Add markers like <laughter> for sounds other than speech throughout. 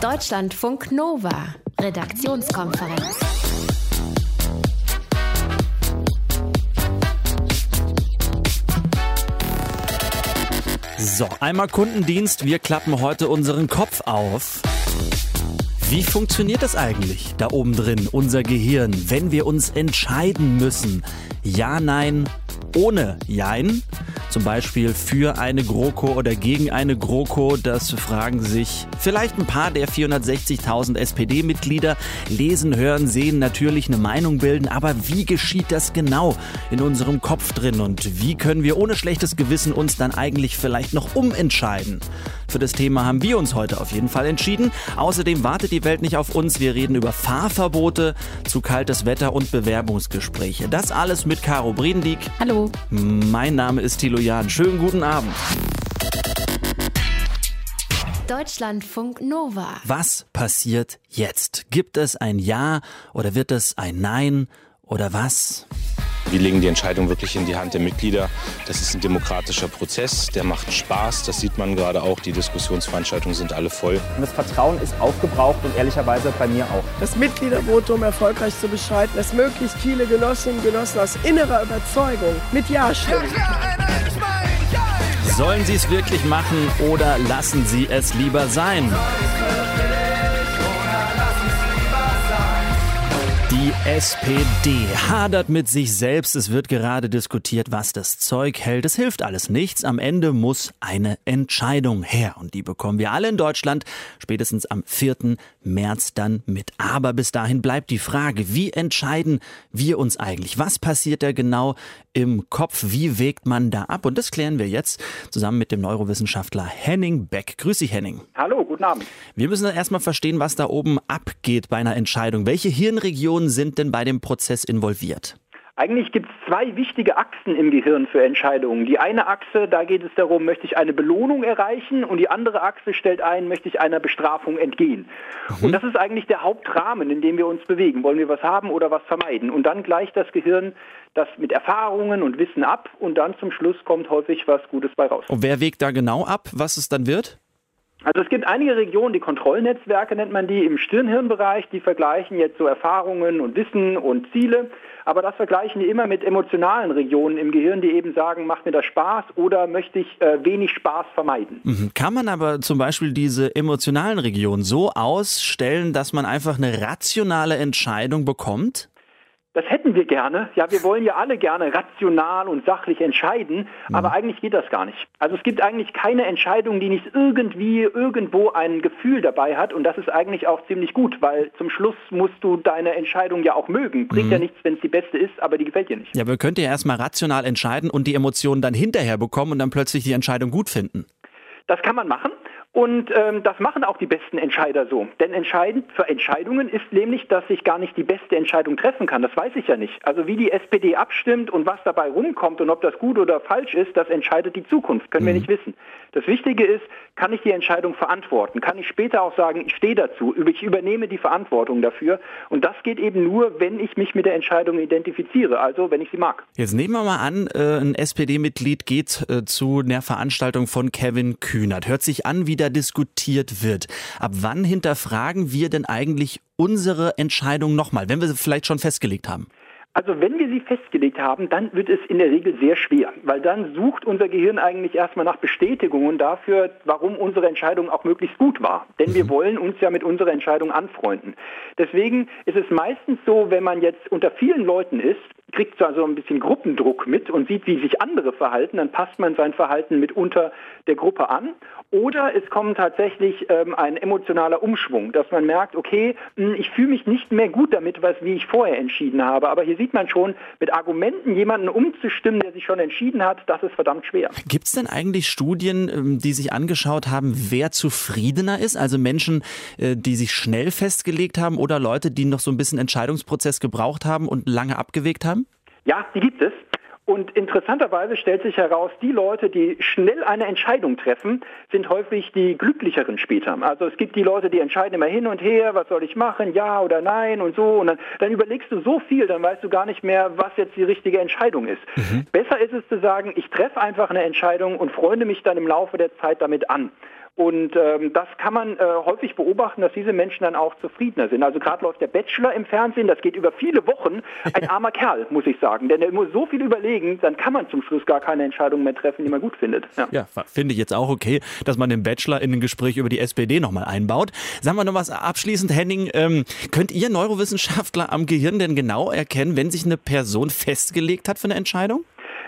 Deutschlandfunk Nova, Redaktionskonferenz. So, einmal Kundendienst. Wir klappen heute unseren Kopf auf. Wie funktioniert das eigentlich da oben drin, unser Gehirn, wenn wir uns entscheiden müssen? Ja, nein, ohne Jein? Zum Beispiel für eine GroKo oder gegen eine GroKo, das fragen sich vielleicht ein paar der 460.000 SPD-Mitglieder. Lesen, hören, sehen, natürlich eine Meinung bilden, aber wie geschieht das genau in unserem Kopf drin und wie können wir ohne schlechtes Gewissen uns dann eigentlich vielleicht noch umentscheiden? Für das Thema haben wir uns heute auf jeden Fall entschieden. Außerdem wartet die Welt nicht auf uns. Wir reden über Fahrverbote, zu kaltes Wetter und Bewerbungsgespräche. Das alles mit Caro Bredendieck. Hallo. Mein Name ist Thilo Jan. Schönen guten Abend. Deutschlandfunk Nova. Was passiert jetzt? Gibt es ein Ja oder wird es ein Nein oder was? Wir legen die Entscheidung wirklich in die Hand der Mitglieder. Das ist ein demokratischer Prozess, der macht Spaß. Das sieht man gerade auch. Die Diskussionsveranstaltungen sind alle voll. Das Vertrauen ist aufgebraucht und ehrlicherweise bei mir auch. Das Mitgliedervotum erfolgreich zu beschreiten, dass möglichst viele Genossinnen und Genossen aus innerer Überzeugung mit Ja stimmen. Sollen Sie es wirklich machen oder lassen Sie es lieber sein? Die SPD hadert mit sich selbst. Es wird gerade diskutiert, was das Zeug hält. Es hilft alles nichts. Am Ende muss eine Entscheidung her. Und die bekommen wir alle in Deutschland spätestens am 4. März dann mit. Aber bis dahin bleibt die Frage, wie entscheiden wir uns eigentlich? Was passiert da genau im Kopf? Wie wägt man da ab? Und das klären wir jetzt zusammen mit dem Neurowissenschaftler Henning Beck. Grüß dich, Henning. Hallo, guten Abend. Wir müssen erstmal verstehen, was da oben abgeht bei einer Entscheidung. Welche Hirnregionen sind denn bei dem Prozess involviert? Eigentlich gibt es zwei wichtige Achsen im Gehirn für Entscheidungen. Die eine Achse, da geht es darum, möchte ich eine Belohnung erreichen und die andere Achse stellt ein, möchte ich einer Bestrafung entgehen. Mhm. Und das ist eigentlich der Hauptrahmen, in dem wir uns bewegen. Wollen wir was haben oder was vermeiden? Und dann gleicht das Gehirn das mit Erfahrungen und Wissen ab und dann zum Schluss kommt häufig was Gutes bei raus. Und wer wägt da genau ab, was es dann wird? Also es gibt einige Regionen, die Kontrollnetzwerke nennt man die im Stirnhirnbereich, die vergleichen jetzt so Erfahrungen und Wissen und Ziele, aber das vergleichen die immer mit emotionalen Regionen im Gehirn, die eben sagen, macht mir das Spaß oder möchte ich äh, wenig Spaß vermeiden. Mhm. Kann man aber zum Beispiel diese emotionalen Regionen so ausstellen, dass man einfach eine rationale Entscheidung bekommt? Das hätten wir gerne. Ja, wir wollen ja alle gerne rational und sachlich entscheiden, mhm. aber eigentlich geht das gar nicht. Also es gibt eigentlich keine Entscheidung, die nicht irgendwie irgendwo ein Gefühl dabei hat und das ist eigentlich auch ziemlich gut, weil zum Schluss musst du deine Entscheidung ja auch mögen. Bringt mhm. ja nichts, wenn es die beste ist, aber die gefällt dir nicht. Ja, wir könnten ja erstmal rational entscheiden und die Emotionen dann hinterher bekommen und dann plötzlich die Entscheidung gut finden. Das kann man machen. Und ähm, das machen auch die besten Entscheider so. Denn entscheidend für Entscheidungen ist nämlich, dass ich gar nicht die beste Entscheidung treffen kann. Das weiß ich ja nicht. Also wie die SPD abstimmt und was dabei rumkommt und ob das gut oder falsch ist, das entscheidet die Zukunft. Können mhm. wir nicht wissen. Das Wichtige ist, kann ich die Entscheidung verantworten? Kann ich später auch sagen, ich stehe dazu, ich übernehme die Verantwortung dafür? Und das geht eben nur, wenn ich mich mit der Entscheidung identifiziere, also wenn ich sie mag. Jetzt nehmen wir mal an, äh, ein SPD-Mitglied geht äh, zu einer Veranstaltung von Kevin Kühnert. Hört sich an, wie da diskutiert wird. Ab wann hinterfragen wir denn eigentlich unsere Entscheidung nochmal, wenn wir sie vielleicht schon festgelegt haben? Also wenn wir sie festgelegt haben, dann wird es in der Regel sehr schwer, weil dann sucht unser Gehirn eigentlich erstmal nach Bestätigungen dafür, warum unsere Entscheidung auch möglichst gut war. Denn wir mhm. wollen uns ja mit unserer Entscheidung anfreunden. Deswegen ist es meistens so, wenn man jetzt unter vielen Leuten ist, kriegt so also ein bisschen Gruppendruck mit und sieht, wie sich andere verhalten, dann passt man sein Verhalten mitunter der Gruppe an oder es kommt tatsächlich ähm, ein emotionaler Umschwung, dass man merkt, okay, hm, ich fühle mich nicht mehr gut damit, was wie ich vorher entschieden habe. Aber hier sieht man schon, mit Argumenten jemanden umzustimmen, der sich schon entschieden hat, das ist verdammt schwer. Gibt es denn eigentlich Studien, ähm, die sich angeschaut haben, wer zufriedener ist? Also Menschen, äh, die sich schnell festgelegt haben oder Leute, die noch so ein bisschen Entscheidungsprozess gebraucht haben und lange abgewegt haben? Ja, die gibt es. Und interessanterweise stellt sich heraus, die Leute, die schnell eine Entscheidung treffen, sind häufig die glücklicheren später. Also es gibt die Leute, die entscheiden immer hin und her, was soll ich machen, ja oder nein und so. Und dann, dann überlegst du so viel, dann weißt du gar nicht mehr, was jetzt die richtige Entscheidung ist. Mhm. Besser ist es zu sagen, ich treffe einfach eine Entscheidung und freunde mich dann im Laufe der Zeit damit an. Und ähm, das kann man äh, häufig beobachten, dass diese Menschen dann auch zufriedener sind. Also gerade läuft der Bachelor im Fernsehen, das geht über viele Wochen. Ein armer Kerl, muss ich sagen. Denn er muss so viel überlegen, dann kann man zum Schluss gar keine Entscheidung mehr treffen, die man gut findet. Ja, ja finde ich jetzt auch okay, dass man den Bachelor in ein Gespräch über die SPD nochmal einbaut. Sagen wir noch was abschließend, Henning. Ähm, könnt ihr Neurowissenschaftler am Gehirn denn genau erkennen, wenn sich eine Person festgelegt hat für eine Entscheidung?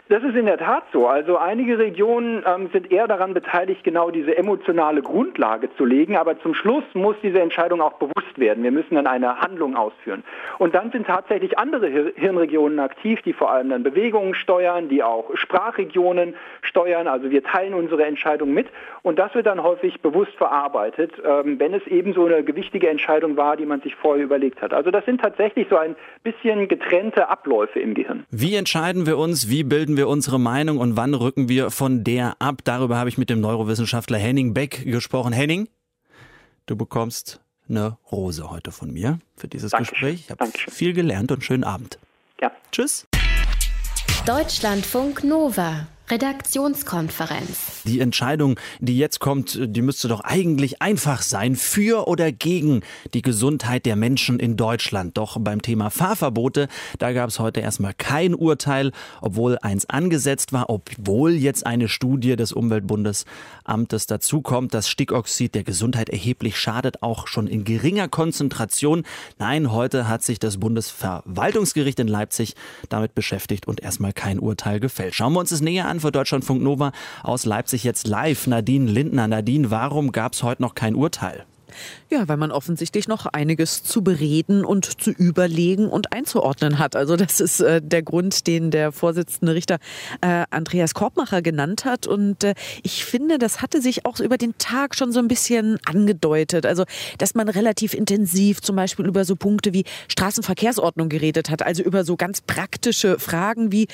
Das ist in der Tat so. Also einige Regionen ähm, sind eher daran beteiligt, genau diese emotionale Grundlage zu legen. Aber zum Schluss muss diese Entscheidung auch bewusst werden. Wir müssen dann eine Handlung ausführen. Und dann sind tatsächlich andere Hir Hirnregionen aktiv, die vor allem dann Bewegungen steuern, die auch Sprachregionen steuern. Also wir teilen unsere Entscheidung mit. Und das wird dann häufig bewusst verarbeitet, ähm, wenn es eben so eine gewichtige Entscheidung war, die man sich vorher überlegt hat. Also das sind tatsächlich so ein bisschen getrennte Abläufe im Gehirn. Wie entscheiden wir uns? Wie bilden wir wir unsere Meinung und wann rücken wir von der ab? Darüber habe ich mit dem Neurowissenschaftler Henning Beck gesprochen. Henning, du bekommst eine Rose heute von mir für dieses Dankeschön. Gespräch. Ich habe viel gelernt und schönen Abend. Ja. Tschüss. Deutschlandfunk Nova. Redaktionskonferenz. Die Entscheidung, die jetzt kommt, die müsste doch eigentlich einfach sein, für oder gegen die Gesundheit der Menschen in Deutschland. Doch beim Thema Fahrverbote, da gab es heute erstmal kein Urteil, obwohl eins angesetzt war, obwohl jetzt eine Studie des Umweltbundesamtes dazu kommt, dass Stickoxid der Gesundheit erheblich schadet, auch schon in geringer Konzentration. Nein, heute hat sich das Bundesverwaltungsgericht in Leipzig damit beschäftigt und erstmal kein Urteil gefällt. Schauen wir uns das näher an für Deutschlandfunk Nova aus Leipzig jetzt live. Nadine Lindner. Nadine, warum gab es heute noch kein Urteil? Ja, weil man offensichtlich noch einiges zu bereden und zu überlegen und einzuordnen hat. Also das ist äh, der Grund, den der Vorsitzende Richter äh, Andreas Korbmacher genannt hat. Und äh, ich finde, das hatte sich auch über den Tag schon so ein bisschen angedeutet. Also, dass man relativ intensiv zum Beispiel über so Punkte wie Straßenverkehrsordnung geredet hat. Also über so ganz praktische Fragen wie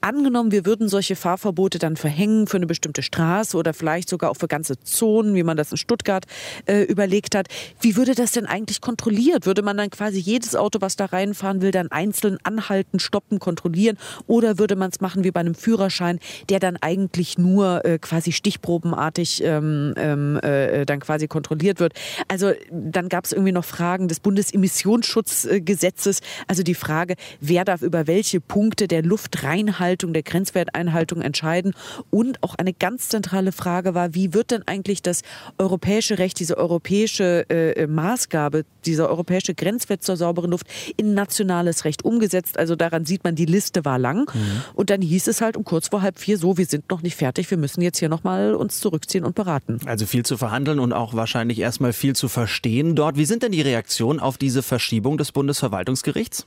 angenommen, wir würden solche Fahrverbote dann verhängen für eine bestimmte Straße oder vielleicht sogar auch für ganze Zonen, wie man das in Stuttgart äh, überlegt hat. Wie würde das denn eigentlich kontrolliert? Würde man dann quasi jedes Auto, was da reinfahren will, dann einzeln anhalten, stoppen, kontrollieren? Oder würde man es machen wie bei einem Führerschein, der dann eigentlich nur äh, quasi stichprobenartig ähm, ähm äh, dann quasi kontrolliert wird? Also dann gab es irgendwie noch Fragen des Bundesemissionsschutzgesetzes, also die Frage, wer darf über welche Punkte der Luftreinhaltung, der Grenzwerteinhaltung entscheiden? Und auch eine ganz zentrale Frage war, wie wird denn eigentlich das europäische Recht, diese europäische äh, Maßgabe, dieser europäische Grenzwert zur sauberen Luft in nationales Recht umgesetzt. Also daran sieht man, die Liste war lang. Mhm. Und dann hieß es halt um kurz vor halb vier so, wir sind noch nicht fertig, wir müssen jetzt hier nochmal uns zurückziehen und beraten. Also viel zu verhandeln und auch wahrscheinlich erstmal viel zu verstehen dort. Wie sind denn die Reaktionen auf diese Verschiebung des Bundesverwaltungsgerichts?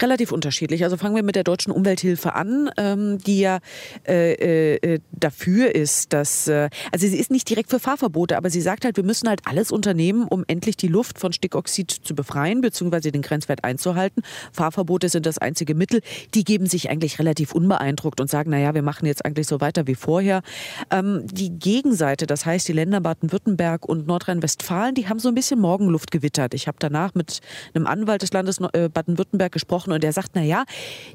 Relativ unterschiedlich. Also fangen wir mit der Deutschen Umwelthilfe an, ähm, die ja äh, äh, dafür ist, dass, äh, also sie ist nicht direkt für Fahrverbote, aber sie sagt halt, wir müssen halt alles unternehmen, um endlich die Luft von Stickoxid zu befreien bzw. den Grenzwert einzuhalten. Fahrverbote sind das einzige Mittel. Die geben sich eigentlich relativ unbeeindruckt und sagen, naja, wir machen jetzt eigentlich so weiter wie vorher. Ähm, die Gegenseite, das heißt die Länder Baden-Württemberg und Nordrhein-Westfalen, die haben so ein bisschen Morgenluft gewittert. Ich habe danach mit einem Anwalt des Landes äh, Baden-Württemberg gesprochen und der sagt, naja,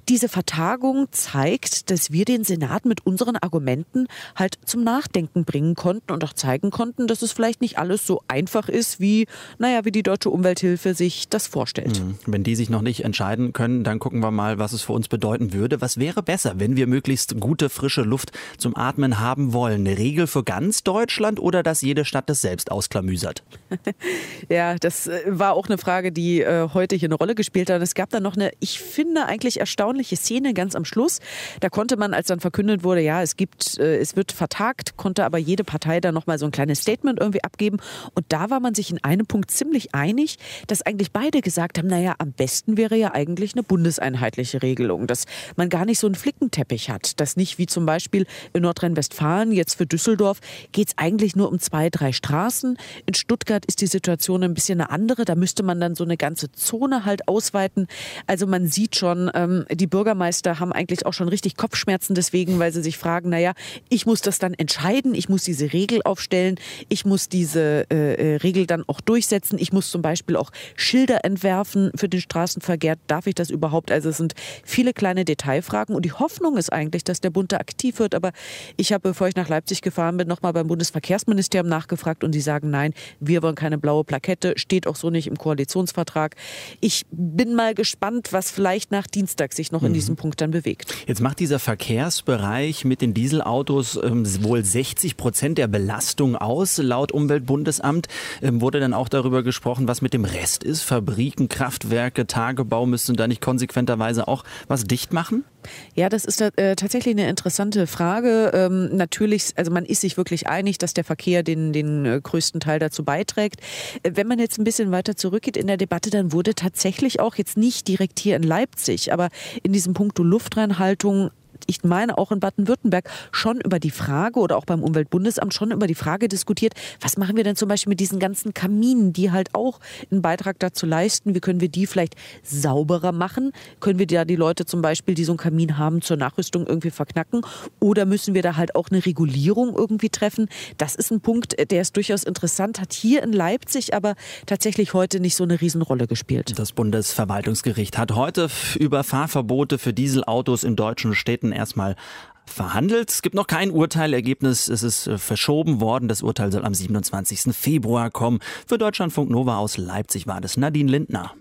diese Vertagung zeigt, dass wir den Senat mit unseren Argumenten halt zum Nachdenken bringen konnten und auch zeigen konnten, dass es vielleicht nicht alles so einfach ist, wie, naja, wie die Deutsche Umwelthilfe sich das vorstellt. Mhm. Wenn die sich noch nicht entscheiden können, dann gucken wir mal, was es für uns bedeuten würde. Was wäre besser, wenn wir möglichst gute, frische Luft zum Atmen haben wollen? Eine Regel für ganz Deutschland oder dass jede Stadt das selbst ausklamüsert? <laughs> ja, das äh, war auch eine Frage, die äh, heute hier eine Rolle gespielt hat. Es gab dann noch eine, ich finde, eigentlich erstaunliche Szene ganz am Schluss. Da konnte man, als dann verkündet wurde, ja, es gibt, äh, es wird vertagt, konnte aber jede Partei dann nochmal so ein kleines Statement irgendwie abgeben. Und da war man sich in einem Punkt ziemlich einig, dass eigentlich beide gesagt haben, naja, am besten wäre ja eigentlich eine bundeseinheitliche Regelung, dass man gar nicht so einen Flickenteppich hat, dass nicht wie zum Beispiel in Nordrhein-Westfalen, jetzt für Düsseldorf, geht es eigentlich nur um zwei, drei Straßen. In Stuttgart ist die Situation ein bisschen eine andere, da müsste man dann so eine ganze Zone halt ausweiten. Also man sieht schon, ähm, die Bürgermeister haben eigentlich auch schon richtig Kopfschmerzen deswegen, weil sie sich fragen, naja, ich muss das dann entscheiden, ich muss diese Regel aufstellen, ich muss diese äh, äh Regel dann auch durchsetzen. Ich muss zum Beispiel auch Schilder entwerfen für den Straßenverkehr. Darf ich das überhaupt? Also es sind viele kleine Detailfragen und die Hoffnung ist eigentlich, dass der Bund da aktiv wird. Aber ich habe, bevor ich nach Leipzig gefahren bin, nochmal beim Bundesverkehrsministerium nachgefragt und die sagen, nein, wir wollen keine blaue Plakette, steht auch so nicht im Koalitionsvertrag. Ich bin mal gespannt, was vielleicht nach Dienstag sich noch in mhm. diesem Punkt dann bewegt. Jetzt macht dieser Verkehrsbereich mit den Dieselautos ähm, wohl 60 Prozent der Belastung aus. Laut Umweltbundesamt wurde dann auch darüber gesprochen, was mit dem Rest ist. Fabriken, Kraftwerke, Tagebau müssten da nicht konsequenterweise auch was dicht machen? Ja, das ist äh, tatsächlich eine interessante Frage. Ähm, natürlich, also man ist sich wirklich einig, dass der Verkehr den, den äh, größten Teil dazu beiträgt. Äh, wenn man jetzt ein bisschen weiter zurückgeht in der Debatte, dann wurde tatsächlich auch jetzt nicht direkt hier in Leipzig, aber in diesem Punkt Luftreinhaltung ich meine auch in Baden-Württemberg, schon über die Frage oder auch beim Umweltbundesamt schon über die Frage diskutiert, was machen wir denn zum Beispiel mit diesen ganzen Kaminen, die halt auch einen Beitrag dazu leisten, wie können wir die vielleicht sauberer machen? Können wir da die Leute zum Beispiel, die so einen Kamin haben, zur Nachrüstung irgendwie verknacken? Oder müssen wir da halt auch eine Regulierung irgendwie treffen? Das ist ein Punkt, der ist durchaus interessant, hat hier in Leipzig aber tatsächlich heute nicht so eine Riesenrolle gespielt. Das Bundesverwaltungsgericht hat heute über Fahrverbote für Dieselautos in deutschen Städten erstmal verhandelt. Es gibt noch kein Urteilergebnis. Es ist äh, verschoben worden. Das Urteil soll am 27. Februar kommen. Für Deutschlandfunk Nova aus Leipzig war das Nadine Lindner.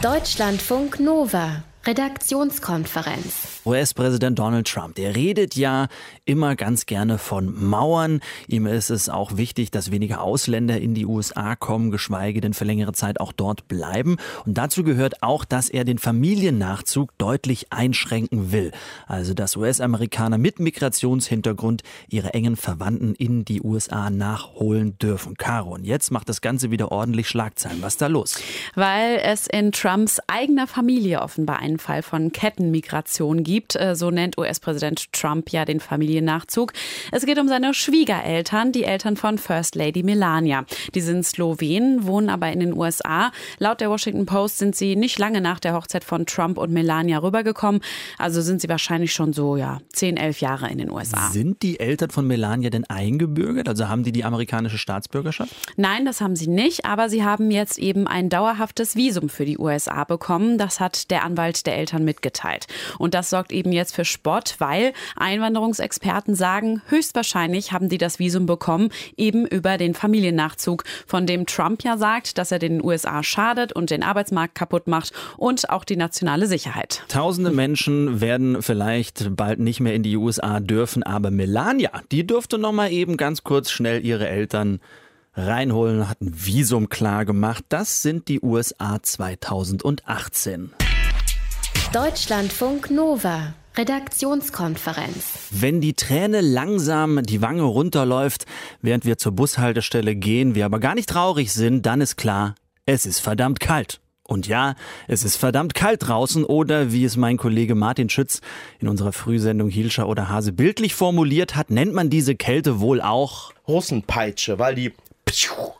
Deutschlandfunk Nova. Redaktionskonferenz. US-Präsident Donald Trump, der redet ja immer ganz gerne von Mauern. Ihm ist es auch wichtig, dass weniger Ausländer in die USA kommen, geschweige denn für längere Zeit auch dort bleiben. Und dazu gehört auch, dass er den Familiennachzug deutlich einschränken will. Also, dass US-Amerikaner mit Migrationshintergrund ihre engen Verwandten in die USA nachholen dürfen. Caro, und jetzt macht das Ganze wieder ordentlich Schlagzeilen. Was ist da los? Weil es in Trumps eigener Familie offenbar ein einen Fall von Kettenmigration gibt. Äh, so nennt US-Präsident Trump ja den Familiennachzug. Es geht um seine Schwiegereltern, die Eltern von First Lady Melania. Die sind Slowenen, wohnen aber in den USA. Laut der Washington Post sind sie nicht lange nach der Hochzeit von Trump und Melania rübergekommen. Also sind sie wahrscheinlich schon so, ja, 10, 11 Jahre in den USA. Sind die Eltern von Melania denn eingebürgert? Also haben die die amerikanische Staatsbürgerschaft? Nein, das haben sie nicht. Aber sie haben jetzt eben ein dauerhaftes Visum für die USA bekommen. Das hat der Anwalt der Eltern mitgeteilt. Und das sorgt eben jetzt für Spott, weil Einwanderungsexperten sagen, höchstwahrscheinlich haben die das Visum bekommen, eben über den Familiennachzug, von dem Trump ja sagt, dass er den USA schadet und den Arbeitsmarkt kaputt macht und auch die nationale Sicherheit. Tausende Menschen werden vielleicht bald nicht mehr in die USA dürfen, aber Melania, die durfte noch mal eben ganz kurz schnell ihre Eltern reinholen, hat ein Visum klar gemacht. Das sind die USA 2018. Deutschlandfunk Nova. Redaktionskonferenz. Wenn die Träne langsam die Wange runterläuft, während wir zur Bushaltestelle gehen, wir aber gar nicht traurig sind, dann ist klar, es ist verdammt kalt. Und ja, es ist verdammt kalt draußen oder wie es mein Kollege Martin Schütz in unserer Frühsendung Hielscher oder Hase bildlich formuliert hat, nennt man diese Kälte wohl auch Russenpeitsche, weil die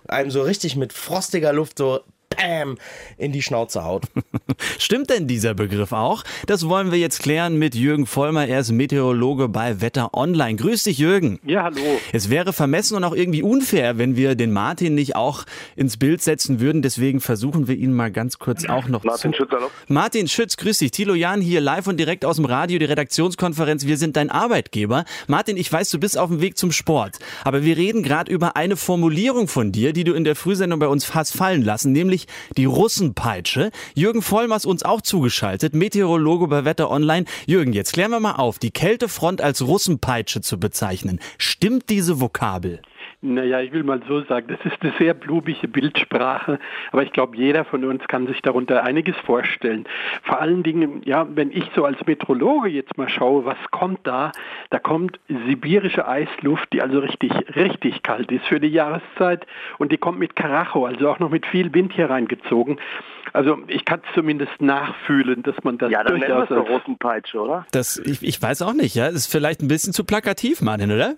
einem so richtig mit frostiger Luft so Bam in die Schnauze haut. <laughs> Stimmt denn dieser Begriff auch? Das wollen wir jetzt klären mit Jürgen Vollmer. Er ist Meteorologe bei Wetter Online. Grüß dich, Jürgen. Ja, hallo. Es wäre vermessen und auch irgendwie unfair, wenn wir den Martin nicht auch ins Bild setzen würden. Deswegen versuchen wir ihn mal ganz kurz auch noch Martin zu. Schütz, hallo. Martin Schütz, grüß dich. Thilo Jan hier live und direkt aus dem Radio, die Redaktionskonferenz. Wir sind dein Arbeitgeber. Martin, ich weiß, du bist auf dem Weg zum Sport. Aber wir reden gerade über eine Formulierung von dir, die du in der Frühsendung bei uns hast fallen lassen, nämlich nämlich die Russenpeitsche. Jürgen Vollmers uns auch zugeschaltet, Meteorologe bei Wetter Online. Jürgen, jetzt klären wir mal auf, die Kältefront als Russenpeitsche zu bezeichnen. Stimmt diese Vokabel? Naja, ich will mal so sagen, das ist eine sehr blumige Bildsprache, aber ich glaube, jeder von uns kann sich darunter einiges vorstellen. Vor allen Dingen, ja, wenn ich so als Metrologe jetzt mal schaue, was kommt da? Da kommt sibirische Eisluft, die also richtig, richtig kalt ist für die Jahreszeit und die kommt mit Karacho, also auch noch mit viel Wind hier reingezogen. Also ich kann es zumindest nachfühlen, dass man das ja, dann durchaus als... Peitsche, oder? Das, ich, ich weiß auch nicht, ja. Das ist vielleicht ein bisschen zu plakativ, Martin, oder?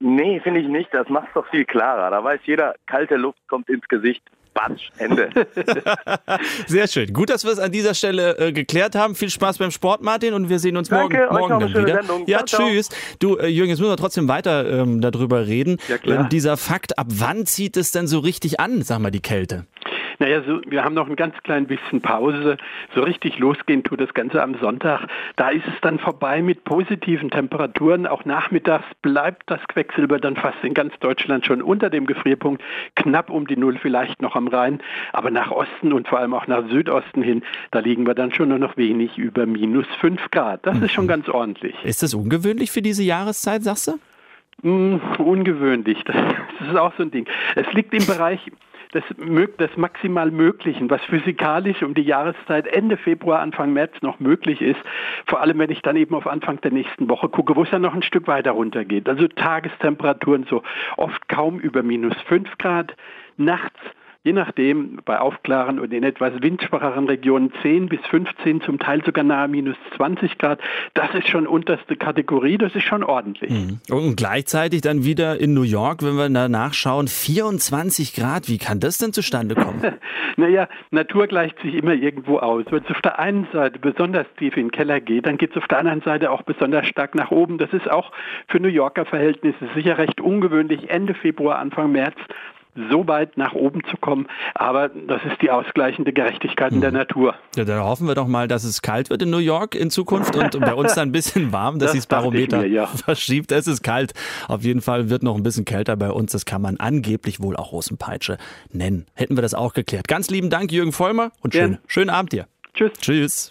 Nee, finde ich nicht. Das macht es doch viel klarer. Da weiß jeder, kalte Luft kommt ins Gesicht. Batsch, Ende. <laughs> Sehr schön. Gut, dass wir es an dieser Stelle äh, geklärt haben. Viel Spaß beim Sport, Martin, und wir sehen uns Danke, morgen, morgen dann wieder. Sendung. Ja, ciao, tschüss. Du, äh, Jürgen, jetzt müssen wir trotzdem weiter ähm, darüber reden. Ja, klar. Ähm, dieser Fakt, ab wann zieht es denn so richtig an, sag mal, die Kälte? Naja, so, wir haben noch ein ganz klein bisschen Pause. So richtig losgehen tut das Ganze am Sonntag. Da ist es dann vorbei mit positiven Temperaturen. Auch nachmittags bleibt das Quecksilber dann fast in ganz Deutschland schon unter dem Gefrierpunkt, knapp um die Null vielleicht noch am Rhein. Aber nach Osten und vor allem auch nach Südosten hin, da liegen wir dann schon nur noch wenig über minus 5 Grad. Das ist schon ganz ordentlich. Ist das ungewöhnlich für diese Jahreszeit, sagst du? Mm, ungewöhnlich. Das ist auch so ein Ding. Es liegt im Bereich des, des maximal Möglichen, was physikalisch um die Jahreszeit Ende Februar, Anfang März noch möglich ist. Vor allem, wenn ich dann eben auf Anfang der nächsten Woche gucke, wo es ja noch ein Stück weiter runtergeht. Also Tagestemperaturen so oft kaum über minus 5 Grad, nachts je nachdem bei aufklaren und in etwas windschwacheren Regionen 10 bis 15, zum Teil sogar nahe minus 20 Grad. Das ist schon unterste Kategorie, das ist schon ordentlich. Mhm. Und gleichzeitig dann wieder in New York, wenn wir da nachschauen, 24 Grad. Wie kann das denn zustande kommen? <laughs> Naja, Natur gleicht sich immer irgendwo aus. Wenn es auf der einen Seite besonders tief in den Keller geht, dann geht es auf der anderen Seite auch besonders stark nach oben. Das ist auch für New Yorker Verhältnisse sicher recht ungewöhnlich, Ende Februar, Anfang März so weit nach oben zu kommen. Aber das ist die ausgleichende Gerechtigkeit in der Natur. Ja, dann hoffen wir doch mal, dass es kalt wird in New York in Zukunft und bei uns dann ein bisschen warm, dass Das sich das dachte ich Barometer mir, ja. <laughs> verschiebt. Es ist kalt. Auf jeden Fall wird noch ein bisschen kälter bei uns. Das kann man angeblich wohl auch Rosenpeitsche nennen. Hätten wir das auch geklärt. Ganz lieben Dank, Jürgen Vollmer, und schön, schönen Abend dir. Tschüss. Tschüss.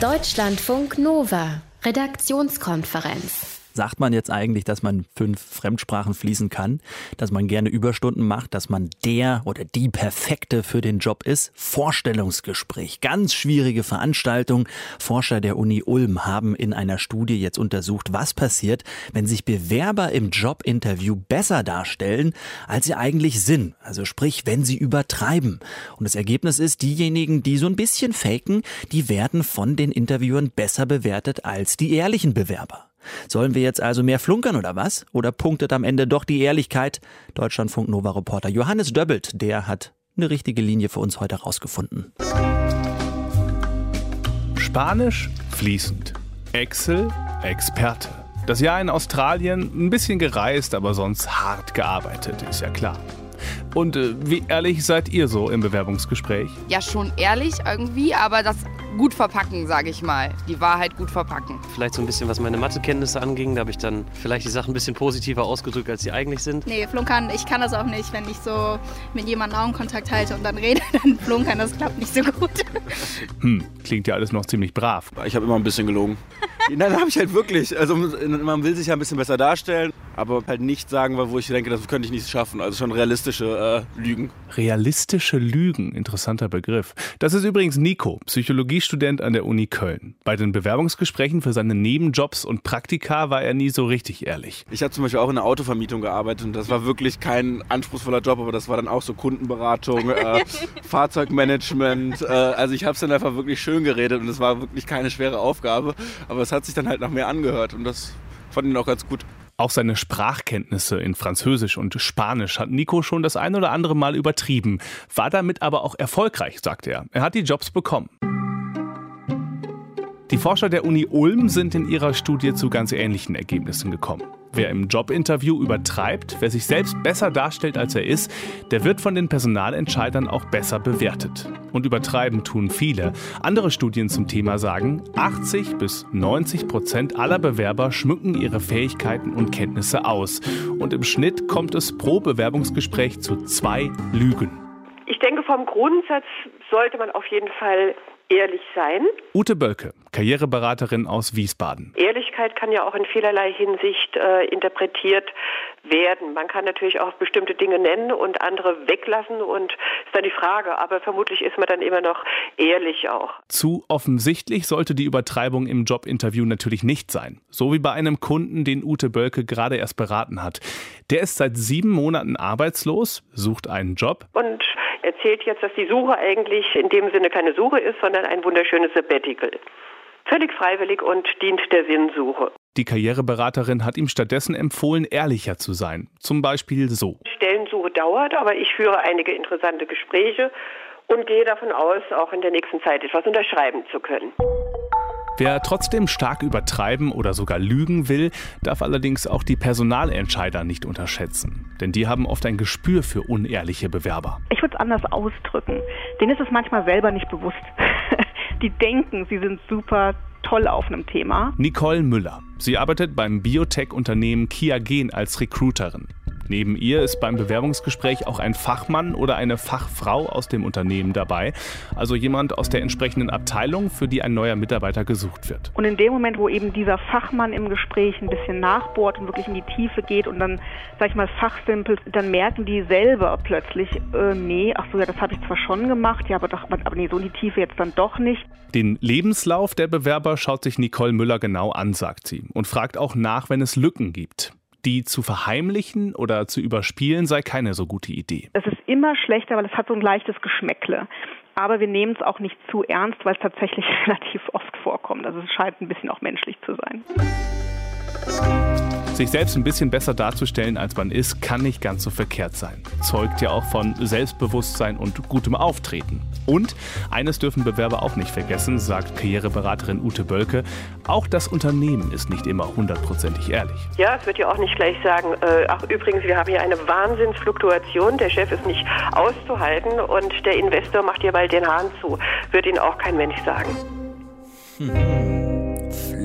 Deutschlandfunk Nova. Redaktionskonferenz. Sagt man jetzt eigentlich, dass man fünf Fremdsprachen fließen kann, dass man gerne Überstunden macht, dass man der oder die Perfekte für den Job ist? Vorstellungsgespräch, ganz schwierige Veranstaltung. Forscher der Uni Ulm haben in einer Studie jetzt untersucht, was passiert, wenn sich Bewerber im Jobinterview besser darstellen, als sie eigentlich sind. Also sprich, wenn sie übertreiben. Und das Ergebnis ist, diejenigen, die so ein bisschen faken, die werden von den Interviewern besser bewertet als die ehrlichen Bewerber. Sollen wir jetzt also mehr flunkern oder was? Oder punktet am Ende doch die Ehrlichkeit? Deutschlandfunk Nova Reporter Johannes Döbbelt, der hat eine richtige Linie für uns heute rausgefunden. Spanisch fließend. Excel Experte. Das Jahr in Australien ein bisschen gereist, aber sonst hart gearbeitet, ist ja klar. Und äh, wie ehrlich seid ihr so im Bewerbungsgespräch? Ja, schon ehrlich irgendwie, aber das gut verpacken, sage ich mal. Die Wahrheit gut verpacken. Vielleicht so ein bisschen, was meine Mathekenntnisse anging. Da habe ich dann vielleicht die Sachen ein bisschen positiver ausgedrückt, als sie eigentlich sind. Nee, flunkern, ich kann das auch nicht, wenn ich so mit jemandem Augenkontakt halte und dann rede, <laughs> dann flunkern, das klappt nicht so gut. Hm, klingt ja alles noch ziemlich brav. Ich habe immer ein bisschen gelogen. <laughs> Nein, habe ich halt wirklich. Also man will sich ja ein bisschen besser darstellen, aber halt nicht sagen, wo ich denke, das könnte ich nicht schaffen. Also schon realistische äh, Lügen. Realistische Lügen, interessanter Begriff. Das ist übrigens Nico, Psychologiestudent an der Uni Köln. Bei den Bewerbungsgesprächen für seine Nebenjobs und Praktika war er nie so richtig ehrlich. Ich habe zum Beispiel auch in der Autovermietung gearbeitet und das war wirklich kein anspruchsvoller Job, aber das war dann auch so Kundenberatung, äh, <laughs> Fahrzeugmanagement. Äh, also ich habe es dann einfach wirklich schön geredet und es war wirklich keine schwere Aufgabe, aber es hat sich dann halt nach mehr angehört und das fand ich auch ganz gut. Auch seine Sprachkenntnisse in Französisch und Spanisch hat Nico schon das ein oder andere Mal übertrieben, war damit aber auch erfolgreich, sagt er. Er hat die Jobs bekommen. Die Forscher der Uni Ulm sind in ihrer Studie zu ganz ähnlichen Ergebnissen gekommen. Wer im Jobinterview übertreibt, wer sich selbst besser darstellt, als er ist, der wird von den Personalentscheidern auch besser bewertet. Und übertreiben tun viele. Andere Studien zum Thema sagen, 80 bis 90 Prozent aller Bewerber schmücken ihre Fähigkeiten und Kenntnisse aus. Und im Schnitt kommt es pro Bewerbungsgespräch zu zwei Lügen. Ich denke, vom Grundsatz sollte man auf jeden Fall ehrlich sein. Ute Bölke, Karriereberaterin aus Wiesbaden. Ehrlichkeit kann ja auch in vielerlei Hinsicht äh, interpretiert werden. Man kann natürlich auch bestimmte Dinge nennen und andere weglassen und ist dann die Frage. Aber vermutlich ist man dann immer noch ehrlich auch. Zu offensichtlich sollte die Übertreibung im Jobinterview natürlich nicht sein. So wie bei einem Kunden, den Ute Bölke gerade erst beraten hat. Der ist seit sieben Monaten arbeitslos, sucht einen Job. Und erzählt jetzt, dass die Suche eigentlich in dem Sinne keine Suche ist, sondern ein wunderschönes Sabbatical. Völlig freiwillig und dient der Sinnsuche. Die Karriereberaterin hat ihm stattdessen empfohlen, ehrlicher zu sein. Zum Beispiel so. Stellensuche dauert, aber ich führe einige interessante Gespräche und gehe davon aus, auch in der nächsten Zeit etwas unterschreiben zu können. Wer trotzdem stark übertreiben oder sogar lügen will, darf allerdings auch die Personalentscheider nicht unterschätzen. Denn die haben oft ein Gespür für unehrliche Bewerber. Ich würde es anders ausdrücken. Denen ist es manchmal selber nicht bewusst. <laughs> die denken, sie sind super toll auf einem Thema. Nicole Müller. Sie arbeitet beim Biotech-Unternehmen Kiagen als Recruiterin. Neben ihr ist beim Bewerbungsgespräch auch ein Fachmann oder eine Fachfrau aus dem Unternehmen dabei, also jemand aus der entsprechenden Abteilung, für die ein neuer Mitarbeiter gesucht wird. Und in dem Moment, wo eben dieser Fachmann im Gespräch ein bisschen nachbohrt und wirklich in die Tiefe geht und dann, sag ich mal, fachsimpelt, dann merken die selber plötzlich, äh, nee, ach so, ja, das habe ich zwar schon gemacht, ja, aber doch, aber nee, so in die Tiefe jetzt dann doch nicht. Den Lebenslauf der Bewerber schaut sich Nicole Müller genau an, sagt sie, und fragt auch nach, wenn es Lücken gibt die zu verheimlichen oder zu überspielen sei keine so gute Idee. Es ist immer schlechter, weil es hat so ein leichtes Geschmäckle. Aber wir nehmen es auch nicht zu ernst, weil es tatsächlich <laughs> relativ oft vorkommt. Also es scheint ein bisschen auch menschlich zu sein. Sich selbst ein bisschen besser darzustellen, als man ist, kann nicht ganz so verkehrt sein. Zeugt ja auch von Selbstbewusstsein und gutem Auftreten. Und eines dürfen Bewerber auch nicht vergessen, sagt Karriereberaterin Ute Bölke, auch das Unternehmen ist nicht immer hundertprozentig ehrlich. Ja, es wird ja auch nicht gleich sagen, äh, ach übrigens, wir haben hier eine Wahnsinnsfluktuation, der Chef ist nicht auszuhalten und der Investor macht hier bald den Hahn zu. Wird Ihnen auch kein Mensch sagen. Hm.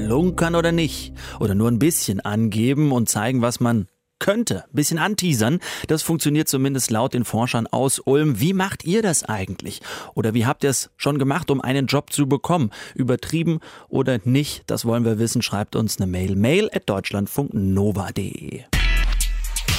Flunkern oder nicht? Oder nur ein bisschen angeben und zeigen, was man könnte. Ein bisschen anteasern. Das funktioniert zumindest laut den Forschern aus Ulm. Wie macht ihr das eigentlich? Oder wie habt ihr es schon gemacht, um einen Job zu bekommen? Übertrieben oder nicht? Das wollen wir wissen. Schreibt uns eine Mail. Mail at deutschlandfunknova.de.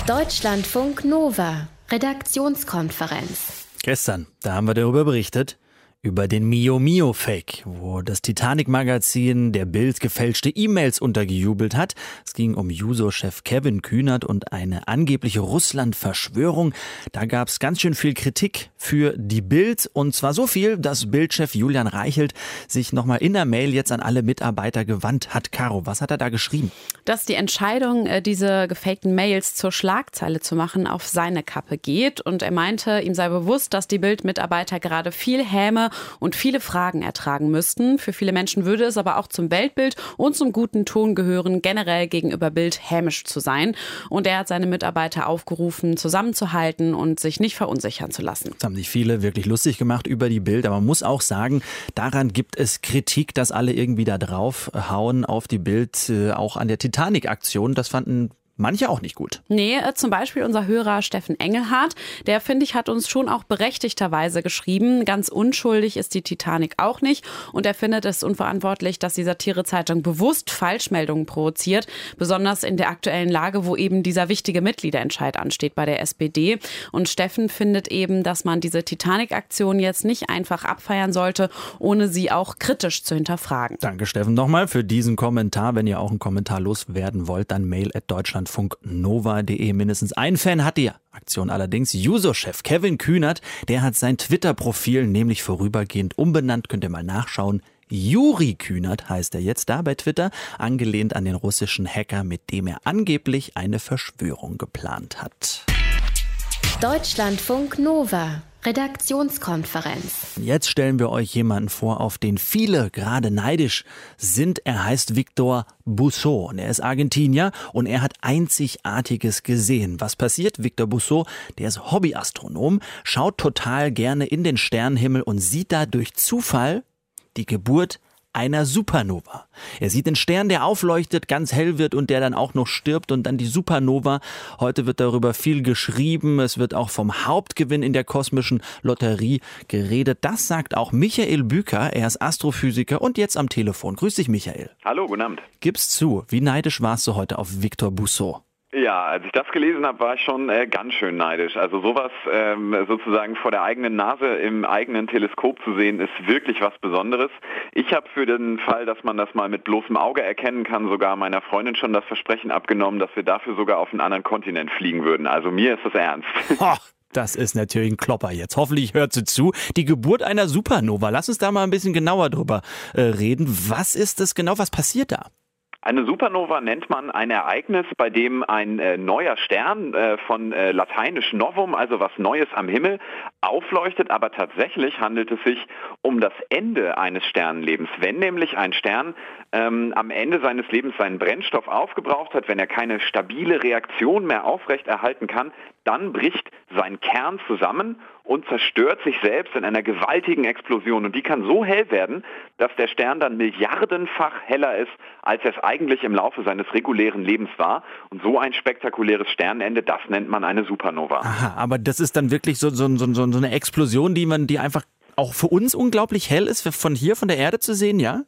Deutschlandfunk Nova. Redaktionskonferenz. Gestern, da haben wir darüber berichtet über den Mio Mio Fake, wo das Titanic Magazin der Bild gefälschte E-Mails untergejubelt hat. Es ging um Juso-Chef Kevin Kühnert und eine angebliche Russland-Verschwörung. Da gab es ganz schön viel Kritik für die Bild und zwar so viel, dass Bildchef Julian Reichelt sich nochmal in der Mail jetzt an alle Mitarbeiter gewandt hat. Caro, was hat er da geschrieben? Dass die Entscheidung, äh, diese gefakten Mails zur Schlagzeile zu machen, auf seine Kappe geht und er meinte, ihm sei bewusst, dass die Bild-Mitarbeiter gerade viel Häme und viele Fragen ertragen müssten. Für viele Menschen würde es aber auch zum Weltbild und zum guten Ton gehören, generell gegenüber Bild hämisch zu sein. Und er hat seine Mitarbeiter aufgerufen, zusammenzuhalten und sich nicht verunsichern zu lassen. Das haben sich viele wirklich lustig gemacht über die Bild, aber man muss auch sagen, daran gibt es Kritik, dass alle irgendwie da drauf hauen auf die Bild, äh, auch an der Titanic-Aktion. Das fanden manche auch nicht gut. Nee, äh, zum Beispiel unser Hörer Steffen Engelhardt, der finde ich hat uns schon auch berechtigterweise geschrieben, ganz unschuldig ist die Titanic auch nicht und er findet es unverantwortlich, dass die Satirezeitung bewusst Falschmeldungen provoziert, besonders in der aktuellen Lage, wo eben dieser wichtige Mitgliederentscheid ansteht bei der SPD und Steffen findet eben, dass man diese Titanic-Aktion jetzt nicht einfach abfeiern sollte, ohne sie auch kritisch zu hinterfragen. Danke Steffen nochmal für diesen Kommentar. Wenn ihr auch einen Kommentar loswerden wollt, dann mail at deutschland deutschlandfunknova.de. Mindestens ein Fan hat die Aktion allerdings. User-Chef Kevin Kühnert, der hat sein Twitter-Profil nämlich vorübergehend umbenannt. Könnt ihr mal nachschauen. Juri Kühnert heißt er jetzt da bei Twitter, angelehnt an den russischen Hacker, mit dem er angeblich eine Verschwörung geplant hat. Deutschlandfunk Nova. Redaktionskonferenz. Jetzt stellen wir euch jemanden vor, auf den viele gerade neidisch sind. Er heißt Victor Busseau und er ist Argentinier und er hat Einzigartiges gesehen. Was passiert? Victor Busseau, der ist Hobbyastronom, schaut total gerne in den Sternenhimmel und sieht da durch Zufall die Geburt einer Supernova. Er sieht den Stern, der aufleuchtet, ganz hell wird und der dann auch noch stirbt und dann die Supernova. Heute wird darüber viel geschrieben. Es wird auch vom Hauptgewinn in der kosmischen Lotterie geredet. Das sagt auch Michael Büker. Er ist Astrophysiker und jetzt am Telefon. Grüß dich, Michael. Hallo, guten Abend. Gib's zu. Wie neidisch warst du heute auf Victor Busseau? Ja, als ich das gelesen habe, war ich schon äh, ganz schön neidisch. Also sowas ähm, sozusagen vor der eigenen Nase im eigenen Teleskop zu sehen, ist wirklich was Besonderes. Ich habe für den Fall, dass man das mal mit bloßem Auge erkennen kann, sogar meiner Freundin schon das Versprechen abgenommen, dass wir dafür sogar auf einen anderen Kontinent fliegen würden. Also mir ist das ernst. <laughs> Ho, das ist natürlich ein Klopper jetzt. Hoffentlich hört sie zu. Die Geburt einer Supernova. Lass uns da mal ein bisschen genauer drüber äh, reden. Was ist das genau? Was passiert da? Eine Supernova nennt man ein Ereignis, bei dem ein äh, neuer Stern äh, von äh, lateinisch Novum, also was Neues am Himmel, aufleuchtet, aber tatsächlich handelt es sich um das Ende eines Sternenlebens. Wenn nämlich ein Stern ähm, am Ende seines Lebens seinen Brennstoff aufgebraucht hat, wenn er keine stabile Reaktion mehr aufrechterhalten kann, dann bricht sein Kern zusammen und zerstört sich selbst in einer gewaltigen Explosion. Und die kann so hell werden, dass der Stern dann milliardenfach heller ist, als er es eigentlich im Laufe seines regulären Lebens war. Und so ein spektakuläres Sternenende, das nennt man eine Supernova. Aha, aber das ist dann wirklich so, so, so, so eine Explosion, die man, die einfach auch für uns unglaublich hell ist, von hier, von der Erde zu sehen, ja?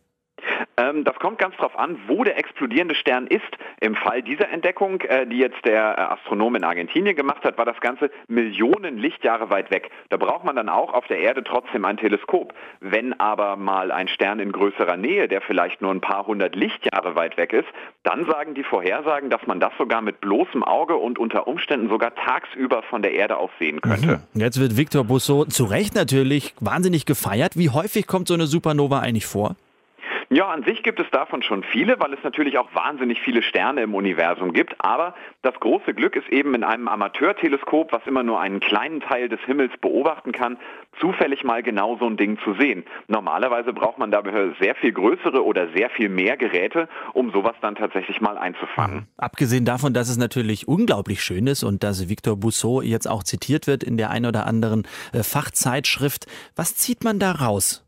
Ähm, das kommt ganz darauf an, wo der explodierende Stern ist. Im Fall dieser Entdeckung, äh, die jetzt der äh, Astronom in Argentinien gemacht hat, war das Ganze Millionen Lichtjahre weit weg. Da braucht man dann auch auf der Erde trotzdem ein Teleskop. Wenn aber mal ein Stern in größerer Nähe, der vielleicht nur ein paar hundert Lichtjahre weit weg ist, dann sagen die Vorhersagen, dass man das sogar mit bloßem Auge und unter Umständen sogar tagsüber von der Erde aus sehen könnte. Mhm. Jetzt wird Victor Busso zu Recht natürlich wahnsinnig gefeiert. Wie häufig kommt so eine Supernova eigentlich vor? Ja, an sich gibt es davon schon viele, weil es natürlich auch wahnsinnig viele Sterne im Universum gibt. Aber das große Glück ist eben in einem Amateurteleskop, was immer nur einen kleinen Teil des Himmels beobachten kann, zufällig mal genau so ein Ding zu sehen. Normalerweise braucht man dafür sehr viel größere oder sehr viel mehr Geräte, um sowas dann tatsächlich mal einzufangen. Abgesehen davon, dass es natürlich unglaublich schön ist und dass Victor Bousseau jetzt auch zitiert wird in der ein oder anderen äh, Fachzeitschrift, was zieht man da raus?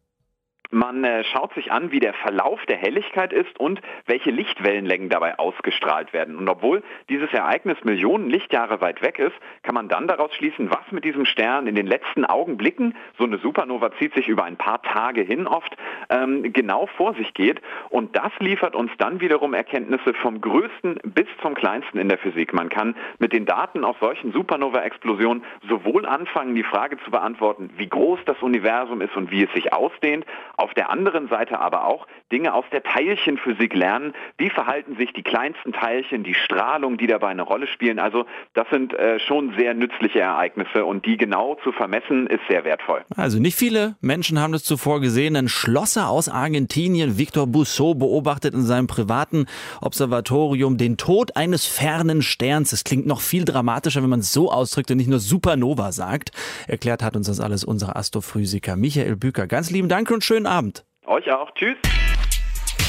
Man äh, schaut sich an, wie der Verlauf der Helligkeit ist und welche Lichtwellenlängen dabei ausgestrahlt werden. Und obwohl dieses Ereignis Millionen Lichtjahre weit weg ist, kann man dann daraus schließen, was mit diesem Stern in den letzten Augenblicken, so eine Supernova zieht sich über ein paar Tage hin oft, ähm, genau vor sich geht. Und das liefert uns dann wiederum Erkenntnisse vom größten bis zum kleinsten in der Physik. Man kann mit den Daten aus solchen Supernova-Explosionen sowohl anfangen, die Frage zu beantworten, wie groß das Universum ist und wie es sich ausdehnt, auf der anderen Seite aber auch Dinge aus der Teilchenphysik lernen. Wie verhalten sich die kleinsten Teilchen, die Strahlung, die dabei eine Rolle spielen. Also das sind äh, schon sehr nützliche Ereignisse und die genau zu vermessen ist sehr wertvoll. Also nicht viele Menschen haben das zuvor gesehen. Ein Schlosser aus Argentinien, Victor Bousseau, beobachtet in seinem privaten Observatorium den Tod eines fernen Sterns. Es klingt noch viel dramatischer, wenn man es so ausdrückt und nicht nur Supernova sagt. Erklärt hat uns das alles unser Astrophysiker Michael Büker. Ganz lieben Dank und schönen Abend. Euch auch. Tschüss.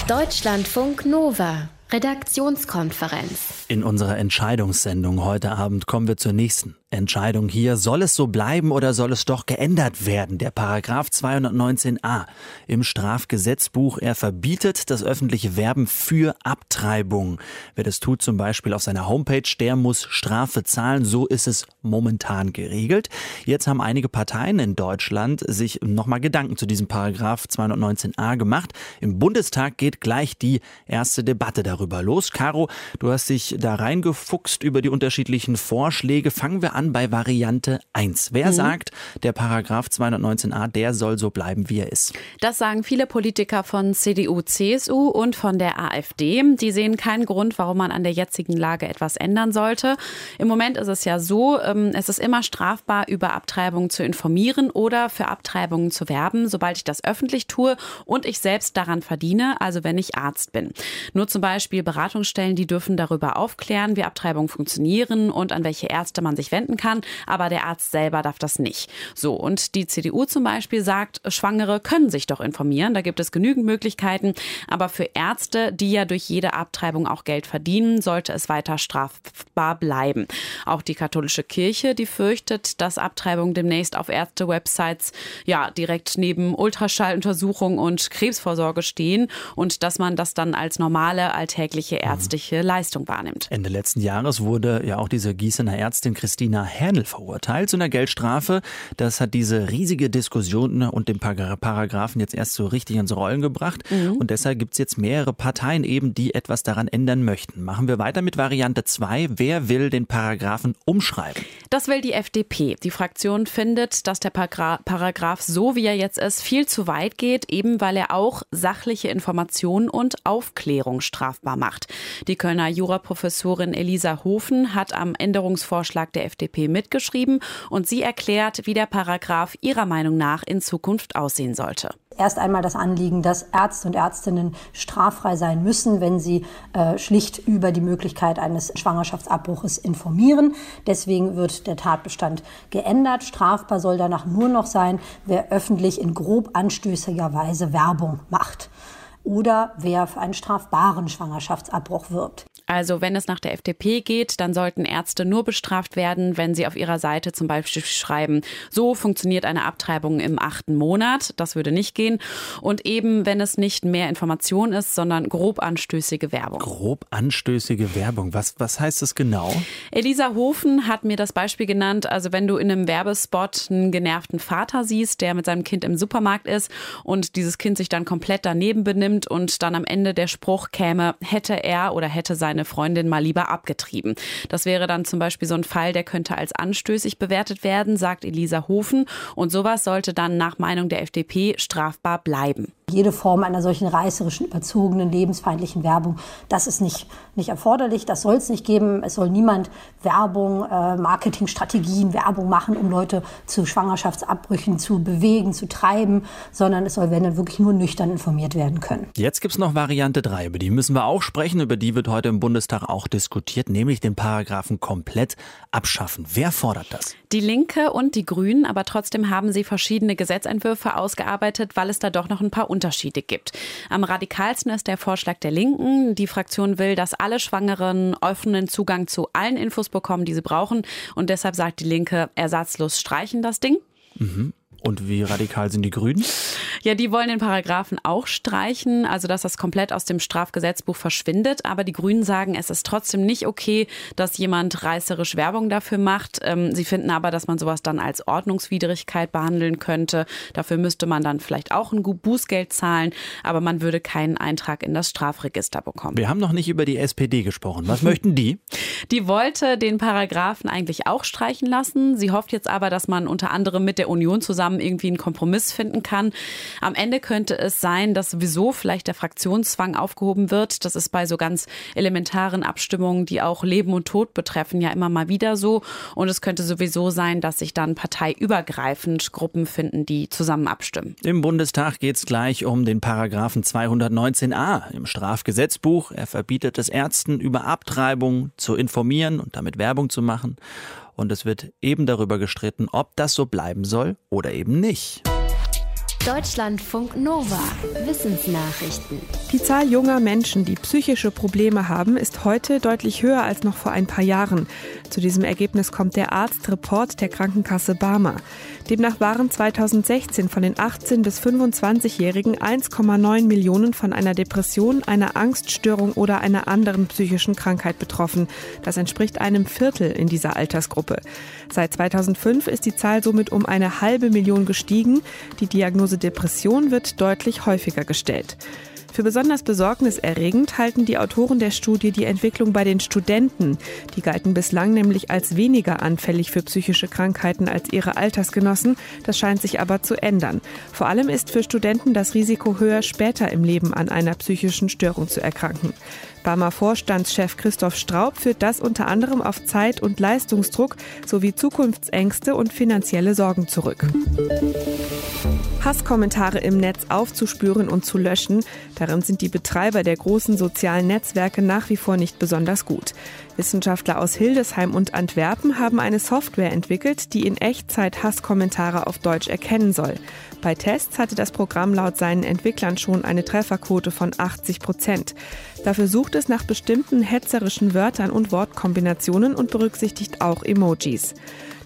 Deutschlandfunk Nova. Redaktionskonferenz. In unserer Entscheidungssendung heute Abend kommen wir zur nächsten. Entscheidung hier, soll es so bleiben oder soll es doch geändert werden? Der Paragraph 219a im Strafgesetzbuch, er verbietet das öffentliche Werben für Abtreibung. Wer das tut, zum Beispiel auf seiner Homepage, der muss Strafe zahlen. So ist es momentan geregelt. Jetzt haben einige Parteien in Deutschland sich nochmal Gedanken zu diesem Paragraph 219a gemacht. Im Bundestag geht gleich die erste Debatte darüber los. Caro, du hast dich da reingefuchst über die unterschiedlichen Vorschläge. Fangen wir an bei Variante 1. Wer mhm. sagt, der Paragraph 219a, der soll so bleiben, wie er ist? Das sagen viele Politiker von CDU, CSU und von der AfD. Die sehen keinen Grund, warum man an der jetzigen Lage etwas ändern sollte. Im Moment ist es ja so, ähm, es ist immer strafbar, über Abtreibungen zu informieren oder für Abtreibungen zu werben, sobald ich das öffentlich tue und ich selbst daran verdiene, also wenn ich Arzt bin. Nur zum Beispiel Beratungsstellen, die dürfen darüber aufklären, wie Abtreibungen funktionieren und an welche Ärzte man sich wenden kann, aber der Arzt selber darf das nicht. So, und die CDU zum Beispiel sagt, Schwangere können sich doch informieren, da gibt es genügend Möglichkeiten, aber für Ärzte, die ja durch jede Abtreibung auch Geld verdienen, sollte es weiter strafbar bleiben. Auch die katholische Kirche, die fürchtet, dass Abtreibungen demnächst auf Ärzte-Websites ja direkt neben Ultraschalluntersuchung und Krebsvorsorge stehen und dass man das dann als normale, alltägliche ärztliche Leistung wahrnimmt. Ende letzten Jahres wurde ja auch diese Gießener Ärztin Christine Christina Hernl verurteilt zu einer Geldstrafe. Das hat diese riesige Diskussion und den Paragraphen jetzt erst so richtig ins Rollen gebracht. Mhm. Und deshalb gibt es jetzt mehrere Parteien eben, die etwas daran ändern möchten. Machen wir weiter mit Variante 2. Wer will den Paragraphen umschreiben? Das will die FDP. Die Fraktion findet, dass der Paragraph so wie er jetzt ist, viel zu weit geht, eben weil er auch sachliche Informationen und Aufklärung strafbar macht. Die Kölner Juraprofessorin Elisa Hofen hat am Änderungsvorschlag der FDP FDP mitgeschrieben und sie erklärt, wie der Paragraph ihrer Meinung nach in Zukunft aussehen sollte erst einmal das Anliegen, dass Ärzte und Ärztinnen straffrei sein müssen, wenn sie äh, schlicht über die Möglichkeit eines Schwangerschaftsabbruches informieren. Deswegen wird der Tatbestand geändert. Strafbar soll danach nur noch sein, wer öffentlich in grob anstößiger Weise Werbung macht oder wer für einen strafbaren Schwangerschaftsabbruch wirbt. Also wenn es nach der FDP geht, dann sollten Ärzte nur bestraft werden, wenn sie auf ihrer Seite zum Beispiel schreiben, so funktioniert eine Abtreibung im achten Monat. Das würde nicht gehen. Und eben, wenn es nicht mehr Information ist, sondern grob anstößige Werbung. Grob anstößige Werbung. Was, was heißt das genau? Elisa Hofen hat mir das Beispiel genannt. Also wenn du in einem Werbespot einen genervten Vater siehst, der mit seinem Kind im Supermarkt ist und dieses Kind sich dann komplett daneben benimmt und dann am Ende der Spruch käme, hätte er oder hätte sein seine Freundin mal lieber abgetrieben. Das wäre dann zum Beispiel so ein Fall, der könnte als anstößig bewertet werden, sagt Elisa Hofen. Und sowas sollte dann nach Meinung der FDP strafbar bleiben. Jede Form einer solchen reißerischen, überzogenen, lebensfeindlichen Werbung, das ist nicht, nicht erforderlich, das soll es nicht geben. Es soll niemand Werbung, äh, Marketingstrategien, Werbung machen, um Leute zu Schwangerschaftsabbrüchen zu bewegen, zu treiben, sondern es soll, wenn dann wirklich nur nüchtern informiert werden können. Jetzt gibt es noch Variante 3, über die müssen wir auch sprechen, über die wird heute im Bundestag auch diskutiert, nämlich den Paragraphen komplett abschaffen. Wer fordert das? Die Linke und die Grünen, aber trotzdem haben sie verschiedene Gesetzentwürfe ausgearbeitet, weil es da doch noch ein paar Unterschiede gibt. Am radikalsten ist der Vorschlag der Linken. Die Fraktion will, dass alle Schwangeren offenen Zugang zu allen Infos bekommen, die sie brauchen. Und deshalb sagt die Linke, ersatzlos streichen das Ding. Mhm. Und wie radikal sind die Grünen? Ja, die wollen den Paragraphen auch streichen, also dass das komplett aus dem Strafgesetzbuch verschwindet. Aber die Grünen sagen, es ist trotzdem nicht okay, dass jemand reißerisch Werbung dafür macht. Ähm, sie finden aber, dass man sowas dann als Ordnungswidrigkeit behandeln könnte. Dafür müsste man dann vielleicht auch ein Bußgeld zahlen, aber man würde keinen Eintrag in das Strafregister bekommen. Wir haben noch nicht über die SPD gesprochen. Was möchten die? Die wollte den Paragraphen eigentlich auch streichen lassen. Sie hofft jetzt aber, dass man unter anderem mit der Union zusammen irgendwie einen Kompromiss finden kann. Am Ende könnte es sein, dass sowieso vielleicht der Fraktionszwang aufgehoben wird. Das ist bei so ganz elementaren Abstimmungen, die auch Leben und Tod betreffen, ja immer mal wieder so. Und es könnte sowieso sein, dass sich dann parteiübergreifend Gruppen finden, die zusammen abstimmen. Im Bundestag geht es gleich um den Paragraphen 219a im Strafgesetzbuch. Er verbietet es Ärzten, über Abtreibung zu informieren und damit Werbung zu machen. Und es wird eben darüber gestritten, ob das so bleiben soll oder eben nicht. Deutschlandfunk Nova. Wissensnachrichten. Die Zahl junger Menschen, die psychische Probleme haben, ist heute deutlich höher als noch vor ein paar Jahren. Zu diesem Ergebnis kommt der Arztreport der Krankenkasse Barmer. Demnach waren 2016 von den 18 bis 25-Jährigen 1,9 Millionen von einer Depression, einer Angststörung oder einer anderen psychischen Krankheit betroffen. Das entspricht einem Viertel in dieser Altersgruppe. Seit 2005 ist die Zahl somit um eine halbe Million gestiegen. Die Diagnose Depression wird deutlich häufiger gestellt. Für besonders besorgniserregend halten die Autoren der Studie die Entwicklung bei den Studenten. Die galten bislang nämlich als weniger anfällig für psychische Krankheiten als ihre Altersgenossen. Das scheint sich aber zu ändern. Vor allem ist für Studenten das Risiko höher, später im Leben an einer psychischen Störung zu erkranken. Barmer Vorstandschef Christoph Straub führt das unter anderem auf Zeit- und Leistungsdruck sowie Zukunftsängste und finanzielle Sorgen zurück. Hasskommentare im Netz aufzuspüren und zu löschen, darin sind die Betreiber der großen sozialen Netzwerke nach wie vor nicht besonders gut. Wissenschaftler aus Hildesheim und Antwerpen haben eine Software entwickelt, die in Echtzeit Hasskommentare auf Deutsch erkennen soll. Bei Tests hatte das Programm laut seinen Entwicklern schon eine Trefferquote von 80 Prozent. Dafür sucht es nach bestimmten hetzerischen Wörtern und Wortkombinationen und berücksichtigt auch Emojis.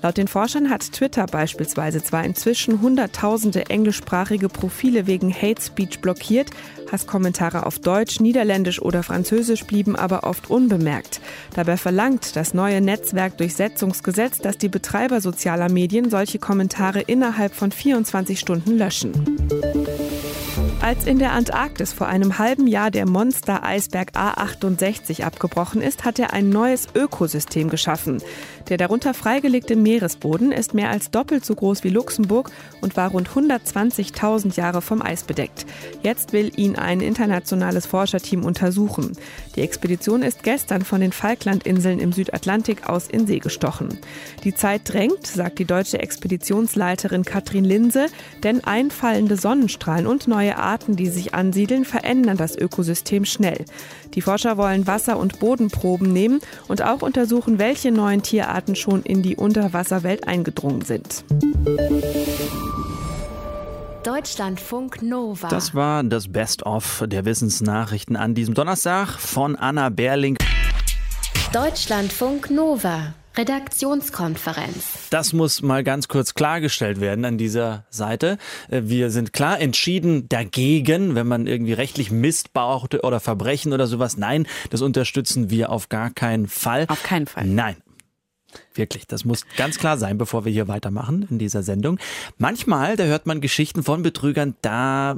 Laut den Forschern hat Twitter beispielsweise zwar inzwischen hunderttausende englischsprachige Profile wegen Hate Speech blockiert, Hasskommentare auf Deutsch, Niederländisch oder Französisch blieben aber oft unbemerkt. Dabei verlangt das neue Netzwerkdurchsetzungsgesetz, dass die Betreiber sozialer Medien solche Kommentare innerhalb von 24 Stunden löschen. Als in der Antarktis vor einem halben Jahr der Monster-Eisberg A68 abgebrochen ist, hat er ein neues Ökosystem geschaffen. Der darunter freigelegte Meeresboden ist mehr als doppelt so groß wie Luxemburg und war rund 120.000 Jahre vom Eis bedeckt. Jetzt will ihn ein internationales Forscherteam untersuchen. Die Expedition ist gestern von den Falklandinseln im Südatlantik aus in See gestochen. Die Zeit drängt, sagt die deutsche Expeditionsleiterin Katrin Linse, denn einfallende Sonnenstrahlen und neue Arten, die sich ansiedeln, verändern das Ökosystem schnell. Die Forscher wollen Wasser- und Bodenproben nehmen und auch untersuchen, welche neuen Tierarten schon in die Unterwasserwelt eingedrungen sind. Deutschlandfunk Nova. Das war das Best-of der Wissensnachrichten an diesem Donnerstag von Anna Berling. Deutschlandfunk Nova. Redaktionskonferenz. Das muss mal ganz kurz klargestellt werden an dieser Seite. Äh, wir sind klar entschieden dagegen, wenn man irgendwie rechtlich Mist baut oder Verbrechen oder sowas. Nein, das unterstützen wir auf gar keinen Fall. Auf keinen Fall. Nein. Wirklich, das muss ganz klar sein, bevor wir hier weitermachen in dieser Sendung. Manchmal, da hört man Geschichten von Betrügern, da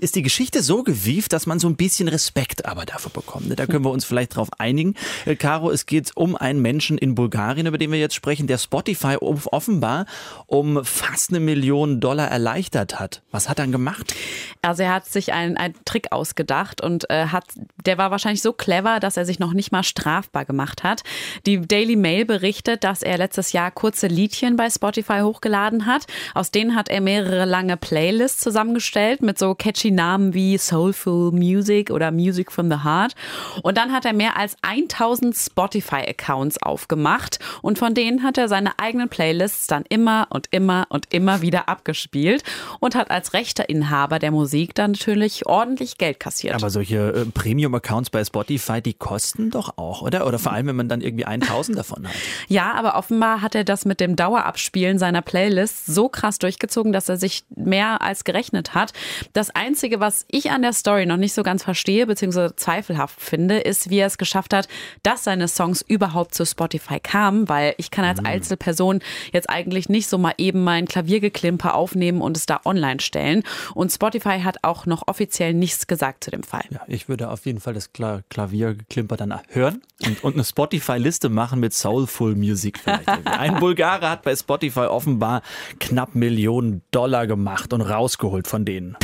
ist die Geschichte so gewieft, dass man so ein bisschen Respekt aber dafür bekommt. Da können wir uns vielleicht drauf einigen. Äh, Caro, es geht um einen Menschen in Bulgarien, über den wir jetzt sprechen, der Spotify offenbar um fast eine Million Dollar erleichtert hat. Was hat er gemacht? Also er hat sich einen, einen Trick ausgedacht und äh, hat, der war wahrscheinlich so clever, dass er sich noch nicht mal strafbar gemacht hat. Die Daily Mail berichtet, dass er letztes Jahr kurze Liedchen bei Spotify hochgeladen hat. Aus denen hat er mehrere lange Playlists zusammengestellt mit so catchy Namen wie Soulful Music oder Music from the Heart. Und dann hat er mehr als 1000 Spotify-Accounts aufgemacht und von denen hat er seine eigenen Playlists dann immer und immer und immer wieder abgespielt und hat als rechter Inhaber der Musik dann natürlich ordentlich Geld kassiert. Aber solche äh, Premium-Accounts bei Spotify, die kosten doch auch, oder? Oder vor allem, wenn man dann irgendwie 1000 davon hat. Ja, aber offenbar hat er das mit dem Dauerabspielen seiner Playlist so krass durchgezogen, dass er sich mehr als gerechnet hat. Das Einzige, was ich an der Story noch nicht so ganz verstehe, beziehungsweise zweifelhaft finde, ist, wie er es geschafft hat, dass seine Songs überhaupt zu Spotify kamen, weil ich kann als Einzelperson jetzt eigentlich nicht so mal eben mein Klaviergeklimper aufnehmen und es da online stellen. Und Spotify hat auch noch offiziell nichts gesagt zu dem Fall. Ja, ich würde auf jeden Fall das Kla Klaviergeklimper dann hören und, und eine Spotify-Liste machen mit Soulful Music vielleicht. Ein Bulgare hat bei Spotify offenbar knapp Millionen Dollar gemacht und rausgeholt von denen.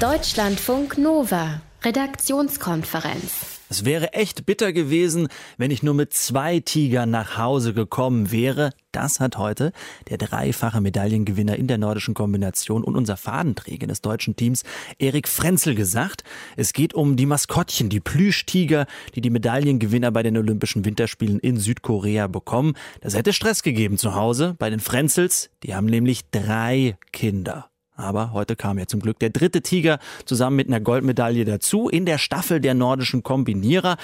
Deutschlandfunk Nova. Redaktionskonferenz. Es wäre echt bitter gewesen, wenn ich nur mit zwei Tigern nach Hause gekommen wäre. Das hat heute der dreifache Medaillengewinner in der nordischen Kombination und unser Fadenträger des deutschen Teams, Erik Frenzel, gesagt. Es geht um die Maskottchen, die Plüschtiger, die die Medaillengewinner bei den Olympischen Winterspielen in Südkorea bekommen. Das hätte Stress gegeben zu Hause bei den Frenzels. Die haben nämlich drei Kinder. Aber heute kam ja zum Glück der dritte Tiger zusammen mit einer Goldmedaille dazu in der Staffel der nordischen Kombinierer.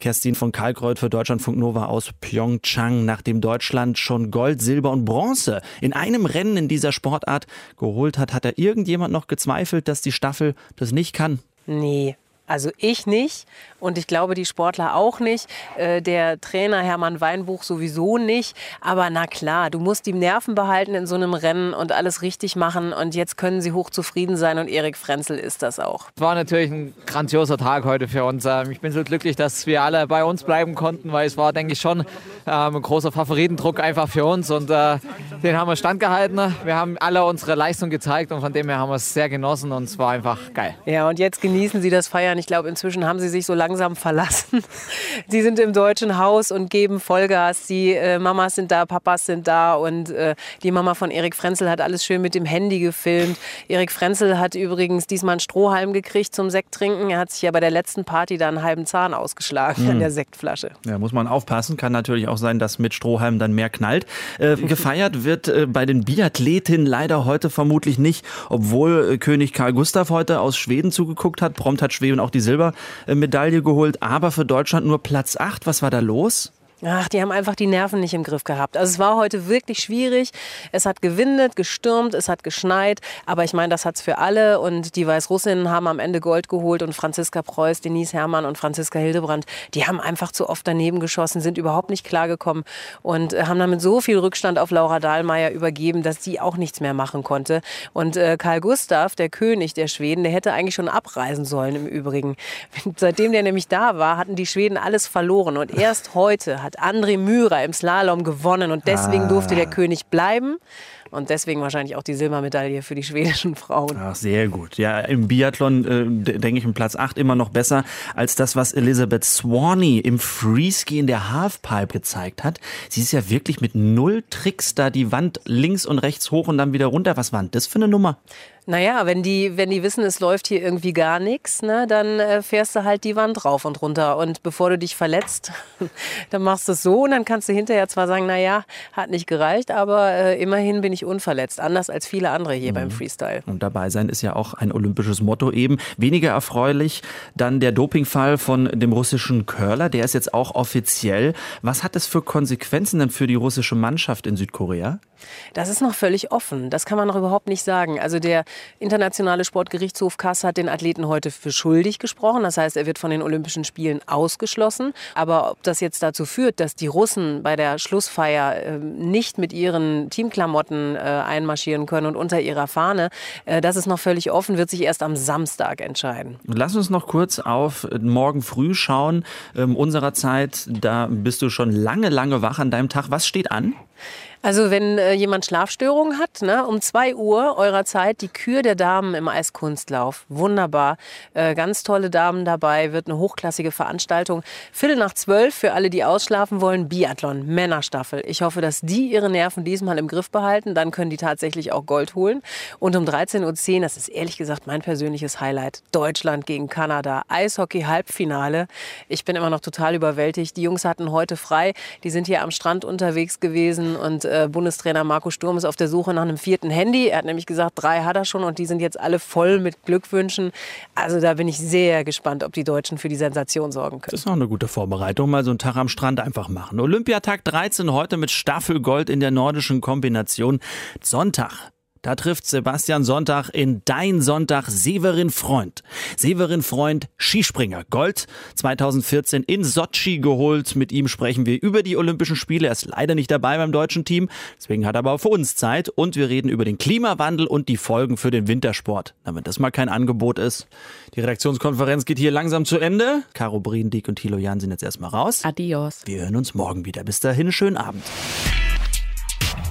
Kerstin von Kalkreuth für Deutschlandfunk Nova aus Pyeongchang, nachdem Deutschland schon Gold, Silber und Bronze in einem Rennen in dieser Sportart geholt hat, hat da irgendjemand noch gezweifelt, dass die Staffel das nicht kann? Nee, also ich nicht und ich glaube die Sportler auch nicht. Äh, der Trainer Hermann Weinbuch sowieso nicht. Aber na klar, du musst die Nerven behalten in so einem Rennen und alles richtig machen. Und jetzt können sie hochzufrieden sein und Erik Frenzel ist das auch. War natürlich ein grandioser Tag heute für uns. Ähm, ich bin so glücklich, dass wir alle bei uns bleiben konnten, weil es war, denke ich, schon ähm, ein großer Favoritendruck einfach für uns. Und äh, den haben wir standgehalten. Wir haben alle unsere Leistung gezeigt und von dem her haben wir es sehr genossen und es war einfach geil. Ja, und jetzt genießen sie das Feiern ich glaube, inzwischen haben sie sich so langsam verlassen. <laughs> Sie sind im deutschen Haus und geben Vollgas. Die äh, Mamas sind da, Papas sind da und äh, die Mama von Erik Frenzel hat alles schön mit dem Handy gefilmt. Erik Frenzel hat übrigens diesmal einen Strohhalm gekriegt zum Sekt trinken. Er hat sich ja bei der letzten Party da einen halben Zahn ausgeschlagen Hm. an der Sektflasche. Ja, muss man aufpassen. Kann natürlich auch sein, dass mit Strohhalm dann mehr knallt. Äh, <laughs> gefeiert wird äh, bei den Biathletinnen leider heute vermutlich nicht, obwohl äh, König Karl Gustav heute aus Schweden zugeguckt hat. Prompt hat Schweden auch die Silbermedaille geholt, aber für Deutschland nur Platz 8. Was war da los? Ach, die haben einfach die Nerven nicht im Griff gehabt. Also es war heute wirklich schwierig. Es hat gewindet, gestürmt, es hat geschneit. Aber ich meine, das hat's für alle. Und die Weißrussinnen haben am Ende Gold geholt. Und Franziska Preuß, Denise Herrmann und Franziska Hildebrand, die haben einfach zu oft daneben geschossen, sind überhaupt nicht klargekommen und äh, haben damit so viel Rückstand auf Laura Dahlmeier übergeben, dass sie auch nichts mehr machen konnte. Und äh, Karl Gustav, der König der Schweden, der hätte eigentlich schon abreisen sollen im Übrigen. <laughs> Seitdem der nämlich da war, hatten die Schweden alles verloren. Und erst heute hat hat André Myhrer im Slalom gewonnen und deswegen ah. durfte der König bleiben. Und deswegen wahrscheinlich auch die Silbermedaille für die schwedischen Frauen. Ach, sehr gut. Ja, im Biathlon äh, denke ich im Platz 8 immer noch besser als das, was Elizabeth Swaney im Freeski in der Halfpipe gezeigt hat. Sie ist ja wirklich mit null Tricks da die Wand links und rechts hoch und dann wieder runter. Was war denn das für eine Nummer? Naja, wenn die, wenn die wissen, es läuft hier irgendwie gar nichts, ne, dann äh, fährst du halt die Wand rauf und runter. Und bevor du dich verletzt, <laughs> dann machst du es so und dann kannst du hinterher zwar sagen, naja, hat nicht gereicht, aber äh, immerhin bin ich unverletzt. Anders als viele andere hier mhm. beim Freestyle. Und dabei sein ist ja auch ein olympisches Motto eben. Weniger erfreulich dann der Dopingfall von dem russischen Curler. Der ist jetzt auch offiziell. Was hat das für Konsequenzen denn für die russische Mannschaft in Südkorea? Das ist noch völlig offen. Das kann man noch überhaupt nicht sagen. Also der internationale Sportgerichtshof Kass hat den Athleten heute für schuldig gesprochen. Das heißt, er wird von den Olympischen Spielen ausgeschlossen. Aber ob das jetzt dazu führt, dass die Russen bei der Schlussfeier äh, nicht mit ihren Teamklamotten äh, einmarschieren können und unter ihrer Fahne, äh, das ist noch völlig offen, wird sich erst am Samstag entscheiden. Lass uns noch kurz auf morgen früh schauen. Ähm, unserer Zeit, da bist du schon lange, lange wach an deinem Tag. Was steht an? Also wenn äh, jemand Schlafstörungen hat, ne, um 2 Uhr eurer Zeit die Kür der Damen im Eiskunstlauf. Wunderbar. Äh, ganz tolle Damen dabei, wird eine hochklassige Veranstaltung. Viertel nach zwölf für alle, die ausschlafen wollen, Biathlon, Männerstaffel. Ich hoffe, dass die ihre Nerven diesmal im Griff behalten. Dann können die tatsächlich auch Gold holen. Und um 13.10 Uhr, das ist ehrlich gesagt mein persönliches Highlight, Deutschland gegen Kanada. Eishockey-Halbfinale. Ich bin immer noch total überwältigt. Die Jungs hatten heute frei. Die sind hier am Strand unterwegs gewesen und äh, Bundestrainer Marco Sturm ist auf der Suche nach einem vierten Handy. Er hat nämlich gesagt, drei hat er schon und die sind jetzt alle voll mit Glückwünschen. Also da bin ich sehr gespannt, ob die Deutschen für die Sensation sorgen können. Das ist auch eine gute Vorbereitung. Mal so einen Tag am Strand einfach machen. Olympiatag 13 heute mit Staffelgold in der nordischen Kombination. Sonntag da trifft Sebastian Sonntag in Dein Sonntag Severin Freund. Severin Freund, Skispringer, Gold 2014 in Sochi geholt. Mit ihm sprechen wir über die Olympischen Spiele. Er ist leider nicht dabei beim deutschen Team, deswegen hat er aber für uns Zeit. Und wir reden über den Klimawandel und die Folgen für den Wintersport. Wenn das mal kein Angebot ist. Die Redaktionskonferenz geht hier langsam zu Ende. Caro Briendick und Thilo Jan sind jetzt erstmal raus. Adios. Wir hören uns morgen wieder. Bis dahin, schönen Abend.